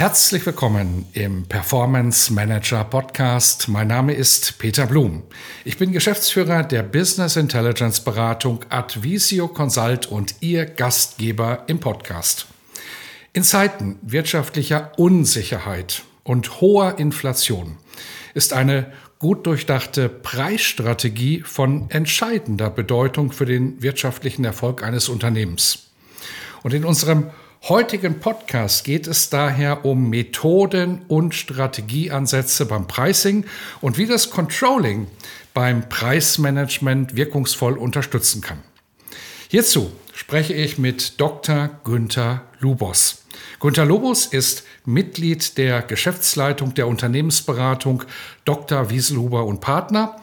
Herzlich willkommen im Performance Manager Podcast. Mein Name ist Peter Blum. Ich bin Geschäftsführer der Business Intelligence Beratung Advisio Consult und Ihr Gastgeber im Podcast. In Zeiten wirtschaftlicher Unsicherheit und hoher Inflation ist eine gut durchdachte Preisstrategie von entscheidender Bedeutung für den wirtschaftlichen Erfolg eines Unternehmens. Und in unserem heutigen Podcast geht es daher um Methoden und Strategieansätze beim Pricing und wie das Controlling beim Preismanagement wirkungsvoll unterstützen kann. Hierzu spreche ich mit Dr. Günther Lubos. Günther Lubos ist Mitglied der Geschäftsleitung der Unternehmensberatung Dr. Wieselhuber und Partner.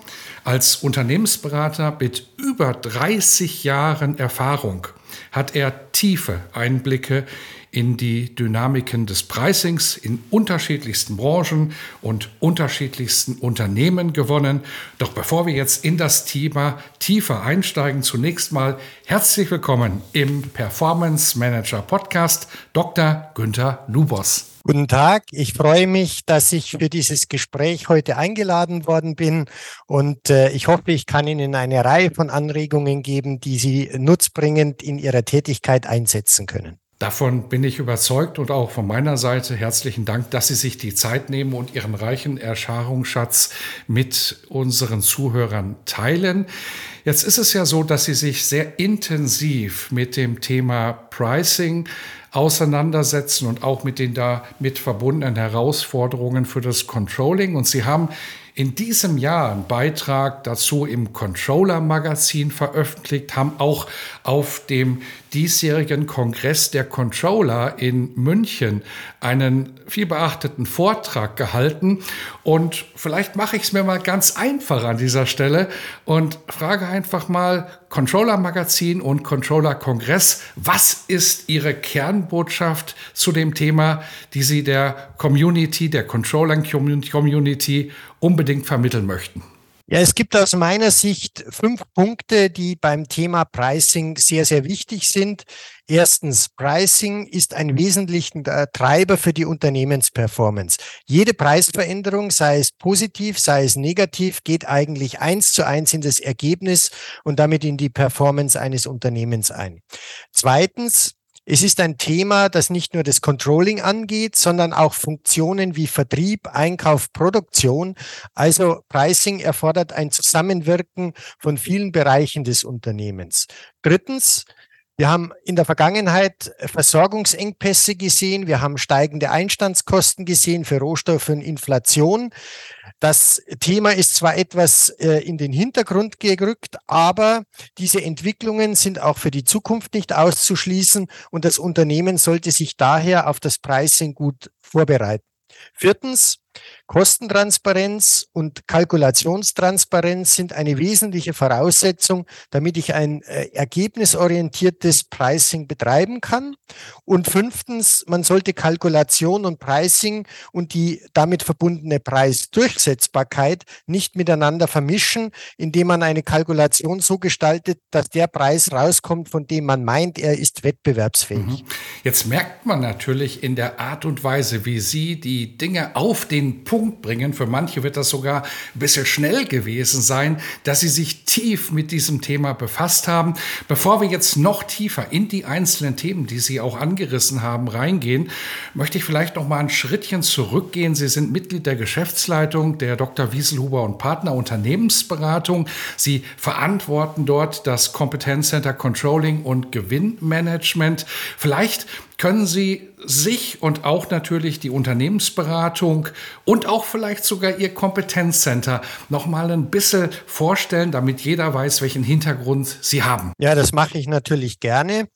Als Unternehmensberater mit über 30 Jahren Erfahrung hat er tiefe Einblicke in die Dynamiken des Pricings in unterschiedlichsten Branchen und unterschiedlichsten Unternehmen gewonnen. Doch bevor wir jetzt in das Thema tiefer einsteigen, zunächst mal herzlich willkommen im Performance Manager Podcast Dr. Günther Lubos. Guten Tag, ich freue mich, dass ich für dieses Gespräch heute eingeladen worden bin und äh, ich hoffe, ich kann Ihnen eine Reihe von Anregungen geben, die Sie nutzbringend in Ihrer Tätigkeit einsetzen können. Davon bin ich überzeugt und auch von meiner Seite herzlichen Dank, dass Sie sich die Zeit nehmen und Ihren reichen Erfahrungsschatz mit unseren Zuhörern teilen. Jetzt ist es ja so, dass Sie sich sehr intensiv mit dem Thema Pricing auseinandersetzen und auch mit den damit verbundenen Herausforderungen für das Controlling. Und Sie haben in diesem Jahr einen Beitrag dazu im Controller Magazin veröffentlicht, haben auch auf dem diesjährigen Kongress der Controller in München einen viel beachteten Vortrag gehalten. Und vielleicht mache ich es mir mal ganz einfach an dieser Stelle und frage einfach mal Controller Magazin und Controller Kongress, was ist Ihre Kernbotschaft zu dem Thema, die Sie der Community, der Controller Community unbedingt vermitteln möchten? Ja, es gibt aus meiner Sicht fünf Punkte, die beim Thema Pricing sehr, sehr wichtig sind. Erstens, Pricing ist ein wesentlicher Treiber für die Unternehmensperformance. Jede Preisveränderung, sei es positiv, sei es negativ, geht eigentlich eins zu eins in das Ergebnis und damit in die Performance eines Unternehmens ein. Zweitens, es ist ein Thema, das nicht nur das Controlling angeht, sondern auch Funktionen wie Vertrieb, Einkauf, Produktion. Also Pricing erfordert ein Zusammenwirken von vielen Bereichen des Unternehmens. Drittens, wir haben in der Vergangenheit Versorgungsengpässe gesehen. Wir haben steigende Einstandskosten gesehen für Rohstoffe und Inflation. Das Thema ist zwar etwas äh, in den Hintergrund gerückt, aber diese Entwicklungen sind auch für die Zukunft nicht auszuschließen und das Unternehmen sollte sich daher auf das Pricing gut vorbereiten. Viertens, Kostentransparenz und Kalkulationstransparenz sind eine wesentliche Voraussetzung, damit ich ein äh, ergebnisorientiertes Pricing betreiben kann. Und fünftens, man sollte Kalkulation und Pricing und die damit verbundene Preisdurchsetzbarkeit nicht miteinander vermischen, indem man eine Kalkulation so gestaltet, dass der Preis rauskommt, von dem man meint, er ist wettbewerbsfähig. Mhm. Jetzt merkt man natürlich in der Art und Weise, wie Sie die Dinge auf den Punkt Punkt bringen. Für manche wird das sogar ein bisschen schnell gewesen sein, dass sie sich tief mit diesem Thema befasst haben. Bevor wir jetzt noch tiefer in die einzelnen Themen, die Sie auch angerissen haben, reingehen, möchte ich vielleicht noch mal ein Schrittchen zurückgehen. Sie sind Mitglied der Geschäftsleitung der Dr. Wieselhuber und Partner Unternehmensberatung. Sie verantworten dort das Kompetenzcenter Controlling und Gewinnmanagement. Vielleicht können Sie sich und auch natürlich die Unternehmensberatung und auch vielleicht sogar Ihr Kompetenzcenter noch mal ein bisschen vorstellen, damit jeder weiß, welchen Hintergrund Sie haben. Ja, das mache ich natürlich gerne.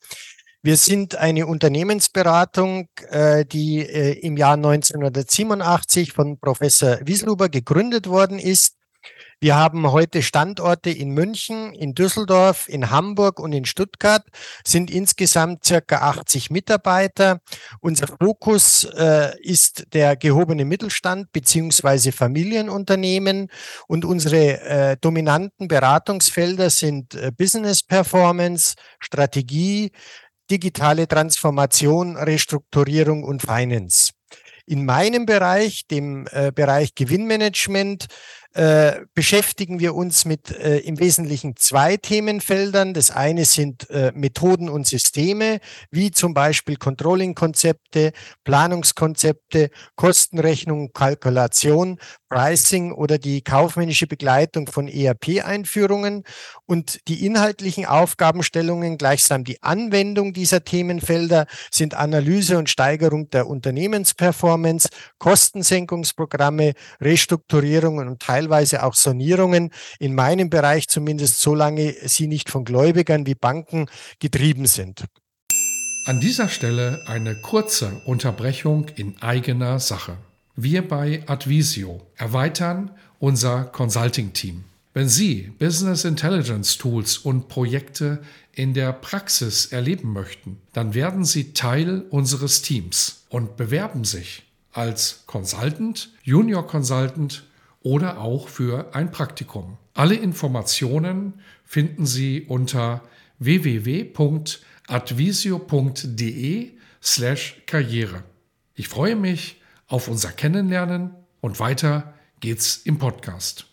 Wir sind eine Unternehmensberatung, äh, die äh, im Jahr 1987 von Professor Wiesluber gegründet worden ist. Wir haben heute Standorte in München, in Düsseldorf, in Hamburg und in Stuttgart, sind insgesamt circa 80 Mitarbeiter. Unser Fokus äh, ist der gehobene Mittelstand beziehungsweise Familienunternehmen und unsere äh, dominanten Beratungsfelder sind äh, Business Performance, Strategie, digitale Transformation, Restrukturierung und Finance. In meinem Bereich, dem äh, Bereich Gewinnmanagement, äh, beschäftigen wir uns mit äh, im Wesentlichen zwei Themenfeldern. Das eine sind äh, Methoden und Systeme, wie zum Beispiel Controlling-Konzepte, Planungskonzepte, Kostenrechnung, Kalkulation, Pricing oder die kaufmännische Begleitung von ERP-Einführungen und die inhaltlichen Aufgabenstellungen, gleichsam die Anwendung dieser Themenfelder sind Analyse und Steigerung der Unternehmensperformance, Kostensenkungsprogramme, Restrukturierungen und Teil teilweise auch Sanierungen, in meinem Bereich zumindest, solange sie nicht von Gläubigern wie Banken getrieben sind. An dieser Stelle eine kurze Unterbrechung in eigener Sache. Wir bei Advisio erweitern unser Consulting-Team. Wenn Sie Business Intelligence Tools und Projekte in der Praxis erleben möchten, dann werden Sie Teil unseres Teams und bewerben sich als Consultant, Junior Consultant oder auch für ein Praktikum. Alle Informationen finden Sie unter www.advisio.de slash Karriere. Ich freue mich auf unser Kennenlernen und weiter geht's im Podcast.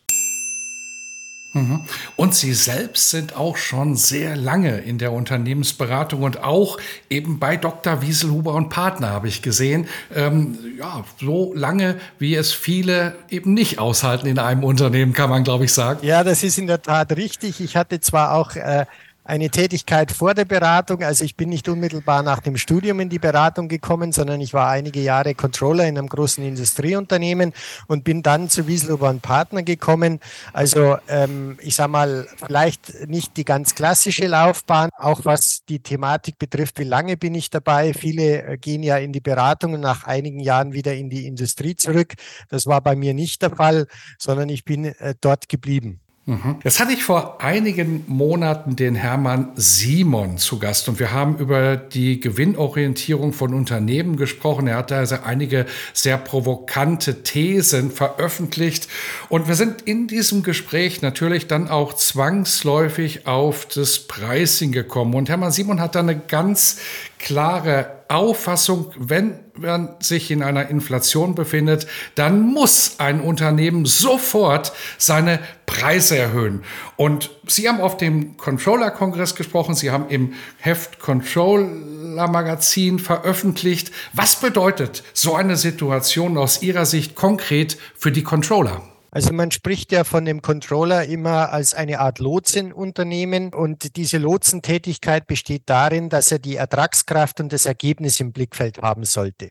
Mhm. Und Sie selbst sind auch schon sehr lange in der Unternehmensberatung und auch eben bei Dr. Wieselhuber und Partner habe ich gesehen. Ähm, ja, so lange, wie es viele eben nicht aushalten in einem Unternehmen, kann man, glaube ich, sagen. Ja, das ist in der Tat richtig. Ich hatte zwar auch äh, eine Tätigkeit vor der Beratung. Also ich bin nicht unmittelbar nach dem Studium in die Beratung gekommen, sondern ich war einige Jahre Controller in einem großen Industrieunternehmen und bin dann zu Wieslober und Partner gekommen. Also ähm, ich sage mal, vielleicht nicht die ganz klassische Laufbahn, auch was die Thematik betrifft, wie lange bin ich dabei. Viele äh, gehen ja in die Beratung und nach einigen Jahren wieder in die Industrie zurück. Das war bei mir nicht der Fall, sondern ich bin äh, dort geblieben. Mhm. Jetzt hatte ich vor einigen Monaten den Hermann Simon zu Gast und wir haben über die Gewinnorientierung von Unternehmen gesprochen. Er hat also einige sehr provokante Thesen veröffentlicht und wir sind in diesem Gespräch natürlich dann auch zwangsläufig auf das Pricing gekommen. Und Hermann Simon hat da eine ganz klare Auffassung, wenn man sich in einer Inflation befindet, dann muss ein Unternehmen sofort seine Preise erhöhen. Und Sie haben auf dem Controller-Kongress gesprochen, Sie haben im Heft Controller Magazin veröffentlicht. Was bedeutet so eine Situation aus Ihrer Sicht konkret für die Controller? Also man spricht ja von dem Controller immer als eine Art Lotsenunternehmen und diese Lotsentätigkeit besteht darin, dass er die Ertragskraft und das Ergebnis im Blickfeld haben sollte.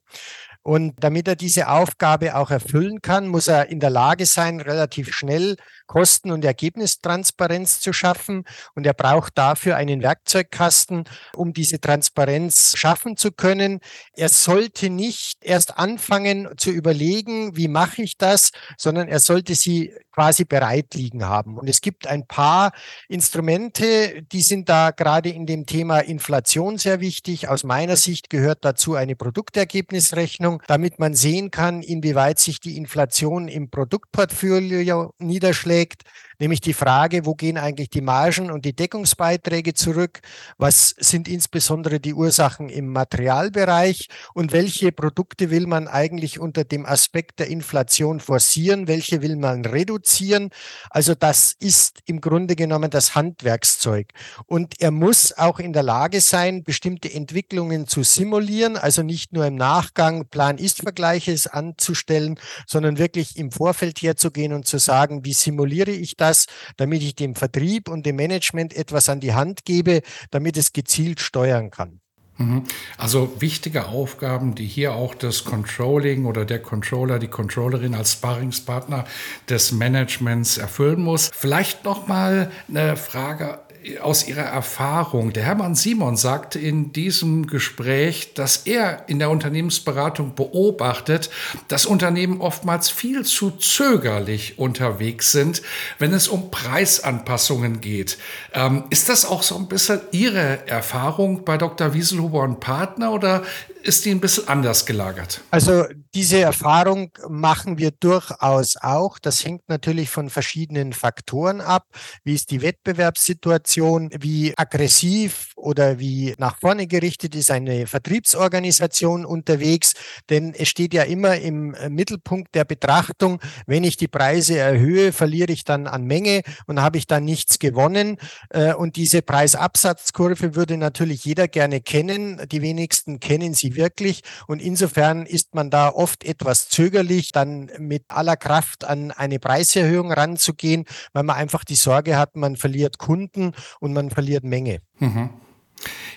Und damit er diese Aufgabe auch erfüllen kann, muss er in der Lage sein, relativ schnell Kosten- und Ergebnistransparenz zu schaffen. Und er braucht dafür einen Werkzeugkasten, um diese Transparenz schaffen zu können. Er sollte nicht erst anfangen zu überlegen, wie mache ich das, sondern er sollte sie quasi bereit liegen haben. Und es gibt ein paar Instrumente, die sind da gerade in dem Thema Inflation sehr wichtig. Aus meiner Sicht gehört dazu eine Produktergebnisrechnung, damit man sehen kann, inwieweit sich die Inflation im Produktportfolio niederschlägt Act, nämlich die Frage, wo gehen eigentlich die Margen und die Deckungsbeiträge zurück? Was sind insbesondere die Ursachen im Materialbereich? Und welche Produkte will man eigentlich unter dem Aspekt der Inflation forcieren? Welche will man reduzieren? Also das ist im Grunde genommen das Handwerkszeug. Und er muss auch in der Lage sein, bestimmte Entwicklungen zu simulieren, also nicht nur im Nachgang Plan-Ist-Vergleiche anzustellen, sondern wirklich im Vorfeld herzugehen und zu sagen, wie simuliere ich das? Das, damit ich dem Vertrieb und dem Management etwas an die Hand gebe, damit es gezielt steuern kann. Mhm. Also wichtige Aufgaben, die hier auch das Controlling oder der Controller, die Controllerin als Sparringspartner des Managements erfüllen muss. Vielleicht noch mal eine Frage aus Ihrer Erfahrung. Der Hermann Simon sagte in diesem Gespräch, dass er in der Unternehmensberatung beobachtet, dass Unternehmen oftmals viel zu zögerlich unterwegs sind, wenn es um Preisanpassungen geht. Ähm, ist das auch so ein bisschen Ihre Erfahrung bei Dr. Wieselhuber und Partner oder ist die ein bisschen anders gelagert? Also diese Erfahrung machen wir durchaus auch. Das hängt natürlich von verschiedenen Faktoren ab. Wie ist die Wettbewerbssituation? Wie aggressiv oder wie nach vorne gerichtet ist eine Vertriebsorganisation unterwegs? Denn es steht ja immer im Mittelpunkt der Betrachtung, wenn ich die Preise erhöhe, verliere ich dann an Menge und habe ich dann nichts gewonnen. Äh, und diese Preisabsatzkurve würde natürlich jeder gerne kennen. Die wenigsten kennen sie wirklich. Und insofern ist man da oft etwas zögerlich, dann mit aller Kraft an eine Preiserhöhung ranzugehen, weil man einfach die Sorge hat, man verliert Kunden und man verliert Menge. Mhm.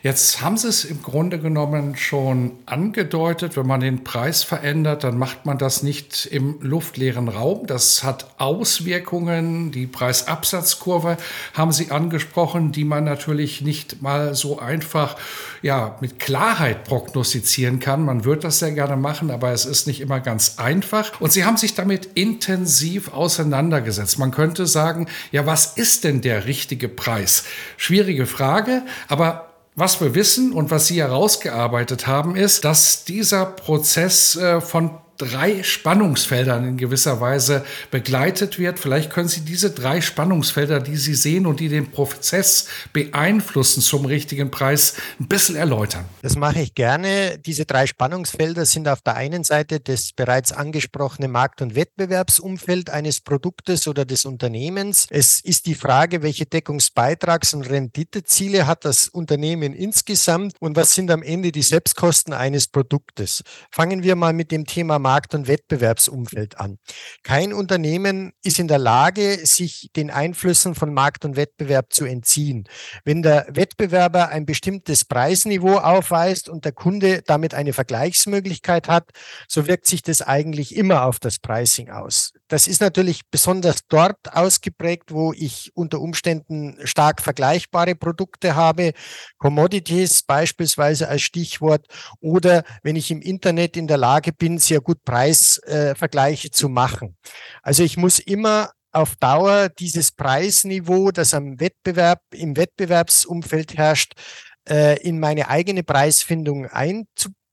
Jetzt haben Sie es im Grunde genommen schon angedeutet, wenn man den Preis verändert, dann macht man das nicht im luftleeren Raum. Das hat Auswirkungen. Die Preisabsatzkurve haben Sie angesprochen, die man natürlich nicht mal so einfach ja, mit Klarheit prognostizieren kann. Man wird das sehr gerne machen, aber es ist nicht immer ganz einfach. Und Sie haben sich damit intensiv auseinandergesetzt. Man könnte sagen, ja, was ist denn der richtige Preis? Schwierige Frage, aber was wir wissen und was Sie herausgearbeitet haben, ist, dass dieser Prozess äh, von drei Spannungsfeldern in gewisser Weise begleitet wird. Vielleicht können Sie diese drei Spannungsfelder, die Sie sehen und die den Prozess beeinflussen zum richtigen Preis, ein bisschen erläutern. Das mache ich gerne. Diese drei Spannungsfelder sind auf der einen Seite das bereits angesprochene Markt- und Wettbewerbsumfeld eines Produktes oder des Unternehmens. Es ist die Frage, welche Deckungsbeitrags- und Renditeziele hat das Unternehmen insgesamt und was sind am Ende die Selbstkosten eines Produktes. Fangen wir mal mit dem Thema Markt Markt- und Wettbewerbsumfeld an. Kein Unternehmen ist in der Lage, sich den Einflüssen von Markt und Wettbewerb zu entziehen. Wenn der Wettbewerber ein bestimmtes Preisniveau aufweist und der Kunde damit eine Vergleichsmöglichkeit hat, so wirkt sich das eigentlich immer auf das Pricing aus. Das ist natürlich besonders dort ausgeprägt, wo ich unter Umständen stark vergleichbare Produkte habe, Commodities beispielsweise als Stichwort, oder wenn ich im Internet in der Lage bin, sehr gut Preisvergleiche äh, zu machen. Also ich muss immer auf Dauer dieses Preisniveau, das am Wettbewerb, im Wettbewerbsumfeld herrscht, äh, in meine eigene Preisfindung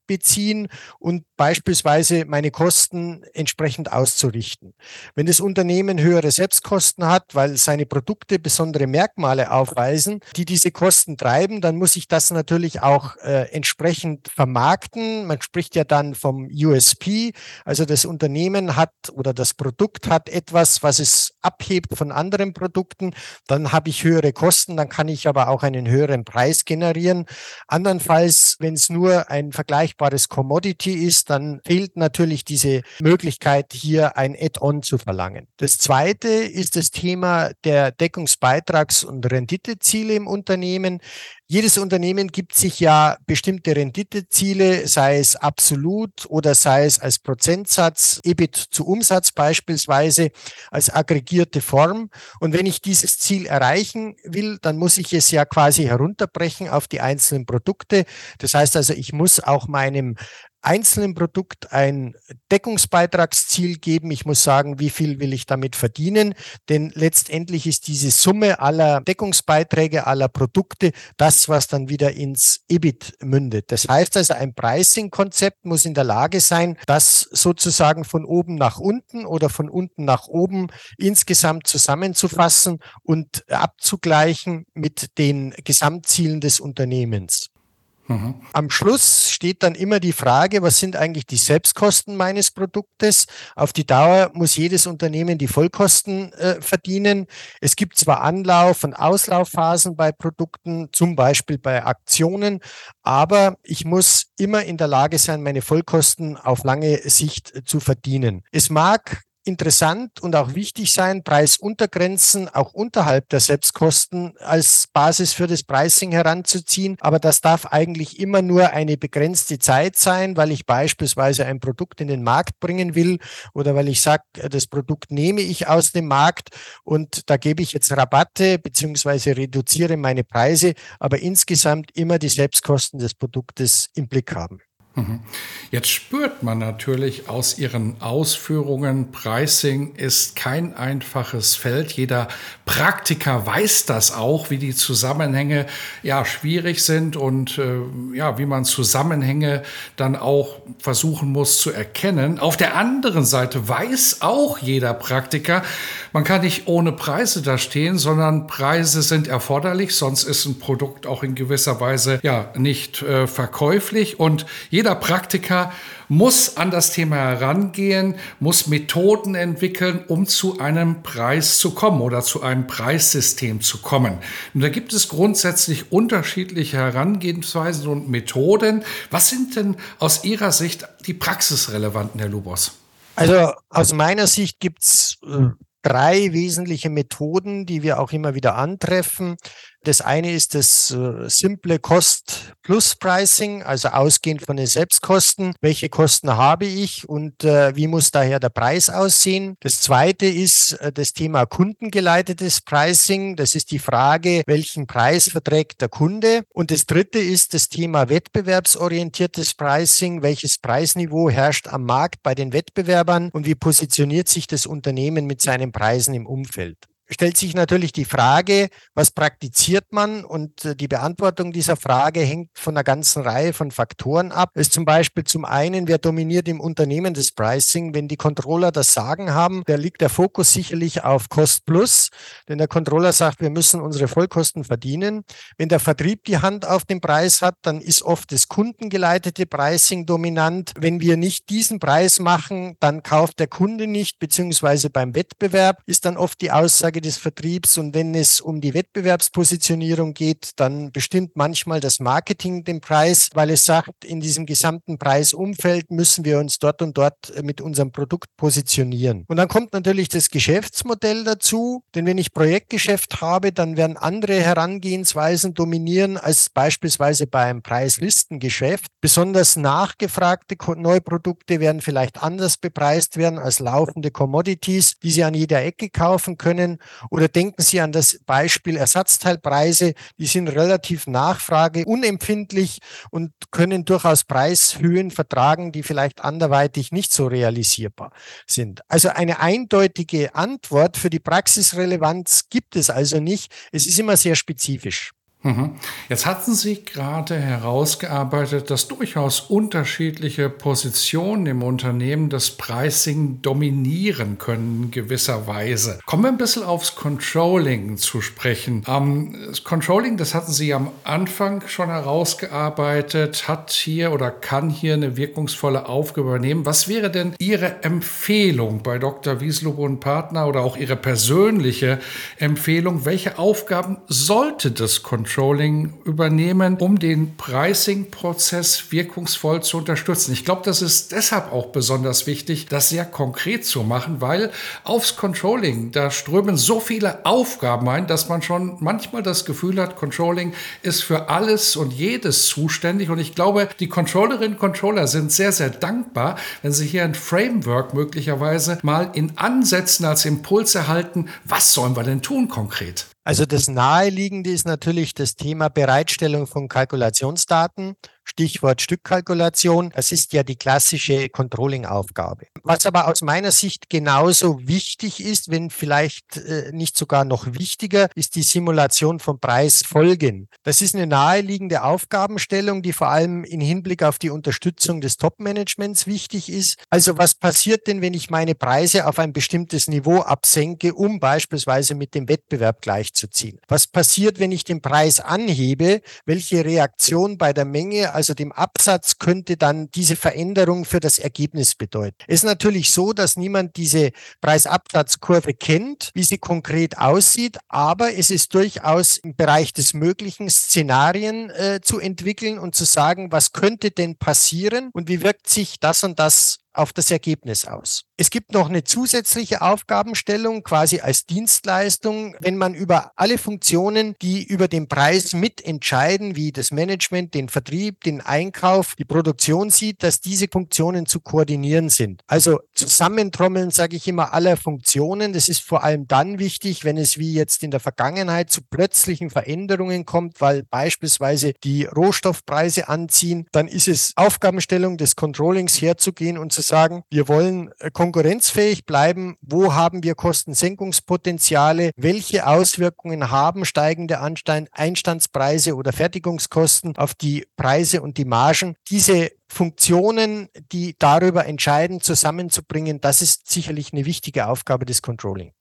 einzubeziehen und beispielsweise meine Kosten entsprechend auszurichten. Wenn das Unternehmen höhere Selbstkosten hat, weil seine Produkte besondere Merkmale aufweisen, die diese Kosten treiben, dann muss ich das natürlich auch äh, entsprechend vermarkten. Man spricht ja dann vom USP, also das Unternehmen hat oder das Produkt hat etwas, was es abhebt von anderen Produkten, dann habe ich höhere Kosten, dann kann ich aber auch einen höheren Preis generieren. Andernfalls, wenn es nur ein vergleichbares Commodity ist, dann fehlt natürlich diese Möglichkeit, hier ein Add-on zu verlangen. Das zweite ist das Thema der Deckungsbeitrags- und Renditeziele im Unternehmen. Jedes Unternehmen gibt sich ja bestimmte Renditeziele, sei es absolut oder sei es als Prozentsatz, EBIT zu Umsatz beispielsweise, als aggregierte Form. Und wenn ich dieses Ziel erreichen will, dann muss ich es ja quasi herunterbrechen auf die einzelnen Produkte. Das heißt also, ich muss auch meinem einzelnen Produkt ein Deckungsbeitragsziel geben. Ich muss sagen, wie viel will ich damit verdienen? Denn letztendlich ist diese Summe aller Deckungsbeiträge, aller Produkte das, was dann wieder ins EBIT mündet. Das heißt also, ein Pricing-Konzept muss in der Lage sein, das sozusagen von oben nach unten oder von unten nach oben insgesamt zusammenzufassen und abzugleichen mit den Gesamtzielen des Unternehmens. Mhm. Am Schluss steht dann immer die Frage, was sind eigentlich die Selbstkosten meines Produktes? Auf die Dauer muss jedes Unternehmen die Vollkosten äh, verdienen. Es gibt zwar Anlauf- und Auslaufphasen bei Produkten, zum Beispiel bei Aktionen, aber ich muss immer in der Lage sein, meine Vollkosten auf lange Sicht zu verdienen. Es mag interessant und auch wichtig sein, Preisuntergrenzen auch unterhalb der Selbstkosten als Basis für das Pricing heranzuziehen. Aber das darf eigentlich immer nur eine begrenzte Zeit sein, weil ich beispielsweise ein Produkt in den Markt bringen will oder weil ich sage, das Produkt nehme ich aus dem Markt und da gebe ich jetzt Rabatte beziehungsweise reduziere meine Preise, aber insgesamt immer die Selbstkosten des Produktes im Blick haben. Mhm. Jetzt spürt man natürlich aus Ihren Ausführungen, Pricing ist kein einfaches Feld. Jeder Praktiker weiß das auch, wie die Zusammenhänge ja schwierig sind und äh, ja, wie man Zusammenhänge dann auch versuchen muss zu erkennen. Auf der anderen Seite weiß auch jeder Praktiker, man kann nicht ohne Preise da stehen, sondern Preise sind erforderlich, sonst ist ein Produkt auch in gewisser Weise ja nicht äh, verkäuflich und jeder Praktiker muss an das Thema herangehen, muss Methoden entwickeln, um zu einem Preis zu kommen oder zu einem Preissystem zu kommen. Und da gibt es grundsätzlich unterschiedliche Herangehensweisen und Methoden. Was sind denn aus Ihrer Sicht die praxisrelevanten, Herr Lubos? Also aus meiner Sicht gibt es äh, drei wesentliche Methoden, die wir auch immer wieder antreffen. Das eine ist das äh, simple Cost-Plus-Pricing, also ausgehend von den Selbstkosten. Welche Kosten habe ich und äh, wie muss daher der Preis aussehen? Das zweite ist äh, das Thema kundengeleitetes Pricing. Das ist die Frage, welchen Preis verträgt der Kunde? Und das dritte ist das Thema wettbewerbsorientiertes Pricing. Welches Preisniveau herrscht am Markt bei den Wettbewerbern und wie positioniert sich das Unternehmen mit seinen Preisen im Umfeld? Stellt sich natürlich die Frage, was praktiziert man? Und äh, die Beantwortung dieser Frage hängt von einer ganzen Reihe von Faktoren ab. Es ist zum Beispiel zum einen, wer dominiert im Unternehmen das Pricing? Wenn die Controller das Sagen haben, da liegt der Fokus sicherlich auf Cost Plus, denn der Controller sagt, wir müssen unsere Vollkosten verdienen. Wenn der Vertrieb die Hand auf den Preis hat, dann ist oft das kundengeleitete Pricing dominant. Wenn wir nicht diesen Preis machen, dann kauft der Kunde nicht, beziehungsweise beim Wettbewerb ist dann oft die Aussage, Frage des Vertriebs. Und wenn es um die Wettbewerbspositionierung geht, dann bestimmt manchmal das Marketing den Preis, weil es sagt, in diesem gesamten Preisumfeld müssen wir uns dort und dort mit unserem Produkt positionieren. Und dann kommt natürlich das Geschäftsmodell dazu, denn wenn ich Projektgeschäft habe, dann werden andere Herangehensweisen dominieren als beispielsweise beim Preislistengeschäft. Besonders nachgefragte Neuprodukte werden vielleicht anders bepreist werden als laufende Commodities, die Sie an jeder Ecke kaufen können. Oder denken Sie an das Beispiel Ersatzteilpreise, die sind relativ nachfrageunempfindlich und können durchaus Preishöhen vertragen, die vielleicht anderweitig nicht so realisierbar sind. Also eine eindeutige Antwort für die Praxisrelevanz gibt es also nicht. Es ist immer sehr spezifisch. Mhm. Jetzt hatten Sie gerade herausgearbeitet, dass durchaus unterschiedliche Positionen im Unternehmen das Pricing dominieren können in gewisser Weise. Kommen wir ein bisschen aufs Controlling zu sprechen. Das Controlling, das hatten Sie am Anfang schon herausgearbeitet, hat hier oder kann hier eine wirkungsvolle Aufgabe übernehmen. Was wäre denn Ihre Empfehlung bei Dr. Wieslob und Partner oder auch Ihre persönliche Empfehlung? Welche Aufgaben sollte das Controlling Controlling übernehmen, um den Pricing-Prozess wirkungsvoll zu unterstützen. Ich glaube, das ist deshalb auch besonders wichtig, das sehr konkret zu machen, weil aufs Controlling, da strömen so viele Aufgaben ein, dass man schon manchmal das Gefühl hat, Controlling ist für alles und jedes zuständig. Und ich glaube, die Controllerinnen und Controller sind sehr, sehr dankbar, wenn sie hier ein Framework möglicherweise mal in Ansätzen als Impuls erhalten, was sollen wir denn tun konkret? Also das Naheliegende ist natürlich das Thema Bereitstellung von Kalkulationsdaten Stichwort Stückkalkulation. Das ist ja die klassische Controlling-Aufgabe. Was aber aus meiner Sicht genauso wichtig ist, wenn vielleicht äh, nicht sogar noch wichtiger, ist die Simulation von Preisfolgen. Das ist eine naheliegende Aufgabenstellung, die vor allem in Hinblick auf die Unterstützung des Top-Managements wichtig ist. Also was passiert denn, wenn ich meine Preise auf ein bestimmtes Niveau absenke, um beispielsweise mit dem Wettbewerb gleichzuziehen? Was passiert, wenn ich den Preis anhebe? Welche Reaktion bei der Menge also dem Absatz, könnte dann diese Veränderung für das Ergebnis bedeuten. Es ist natürlich so, dass niemand diese Preisabsatzkurve kennt, wie sie konkret aussieht, aber es ist durchaus im Bereich des Möglichen, Szenarien äh, zu entwickeln und zu sagen, was könnte denn passieren und wie wirkt sich das und das auf das Ergebnis aus. Es gibt noch eine zusätzliche Aufgabenstellung quasi als Dienstleistung, wenn man über alle Funktionen, die über den Preis mitentscheiden, wie das Management, den Vertrieb, den Einkauf, die Produktion sieht, dass diese Funktionen zu koordinieren sind. Also zusammentrommeln, sage ich immer, aller Funktionen. Das ist vor allem dann wichtig, wenn es wie jetzt in der Vergangenheit zu plötzlichen Veränderungen kommt, weil beispielsweise die Rohstoffpreise anziehen. Dann ist es Aufgabenstellung des Controllings herzugehen und zu sagen, wir wollen äh, konkurrenzfähig bleiben. Wo haben wir Kostensenkungspotenziale? Welche Auswirkungen haben steigende Einstandspreise oder Fertigungskosten auf die Preise und die Margen? Diese Funktionen, die darüber entscheiden, zusammenzubringen, das ist sicherlich eine wichtige Aufgabe des Controlling.